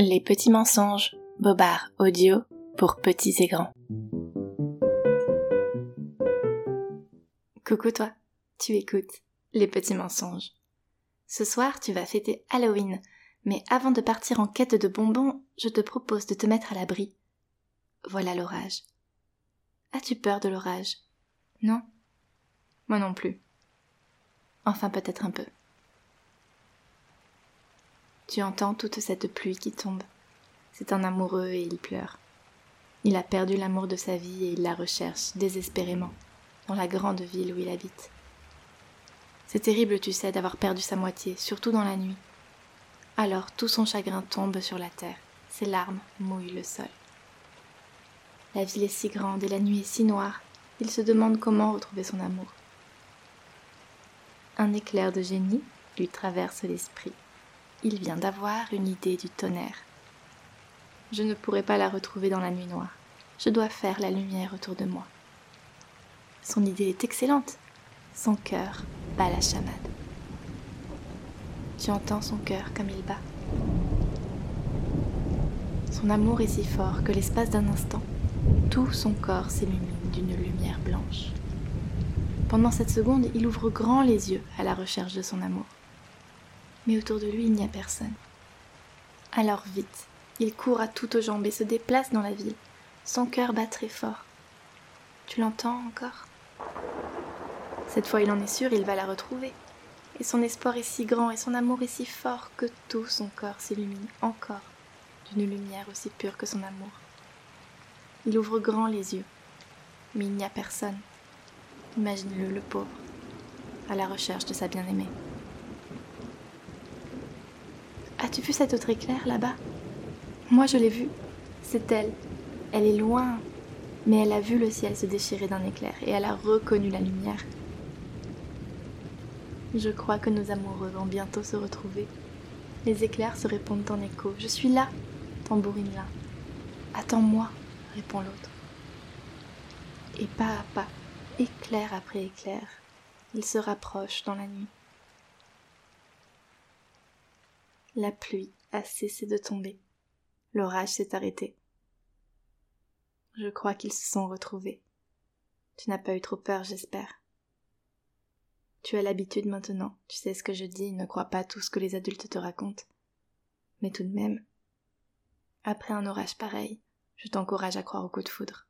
Les petits mensonges, Bobard audio pour petits et grands. Coucou toi, tu écoutes Les petits mensonges. Ce soir, tu vas fêter Halloween, mais avant de partir en quête de bonbons, je te propose de te mettre à l'abri. Voilà l'orage. As-tu peur de l'orage? Non? Moi non plus. Enfin peut-être un peu. Tu entends toute cette pluie qui tombe. C'est un amoureux et il pleure. Il a perdu l'amour de sa vie et il la recherche désespérément dans la grande ville où il habite. C'est terrible, tu sais, d'avoir perdu sa moitié, surtout dans la nuit. Alors tout son chagrin tombe sur la terre, ses larmes mouillent le sol. La ville est si grande et la nuit est si noire, il se demande comment retrouver son amour. Un éclair de génie lui traverse l'esprit il vient d'avoir une idée du tonnerre. Je ne pourrai pas la retrouver dans la nuit noire. Je dois faire la lumière autour de moi. Son idée est excellente. Son cœur bat la chamade. Tu entends son cœur comme il bat. Son amour est si fort que l'espace d'un instant, tout son corps s'illumine d'une lumière blanche. Pendant cette seconde, il ouvre grand les yeux à la recherche de son amour mais autour de lui il n'y a personne. Alors vite, il court à toutes jambes et se déplace dans la ville. Son cœur bat très fort. Tu l'entends encore? Cette fois il en est sûr, il va la retrouver. Et son espoir est si grand et son amour est si fort que tout son corps s'illumine encore d'une lumière aussi pure que son amour. Il ouvre grand les yeux, mais il n'y a personne. Imagine-le, le pauvre, à la recherche de sa bien-aimée. As-tu vu cet autre éclair là-bas? Moi je l'ai vu. C'est elle. Elle est loin, mais elle a vu le ciel se déchirer d'un éclair et elle a reconnu la lumière. Je crois que nos amoureux vont bientôt se retrouver. Les éclairs se répondent en écho. Je suis là, tambourine là. Attends-moi, répond l'autre. Et pas à pas, éclair après éclair, ils se rapprochent dans la nuit. La pluie a cessé de tomber. L'orage s'est arrêté. Je crois qu'ils se sont retrouvés. Tu n'as pas eu trop peur, j'espère. Tu as l'habitude maintenant, tu sais ce que je dis, ne crois pas tout ce que les adultes te racontent. Mais tout de même, après un orage pareil, je t'encourage à croire au coup de foudre.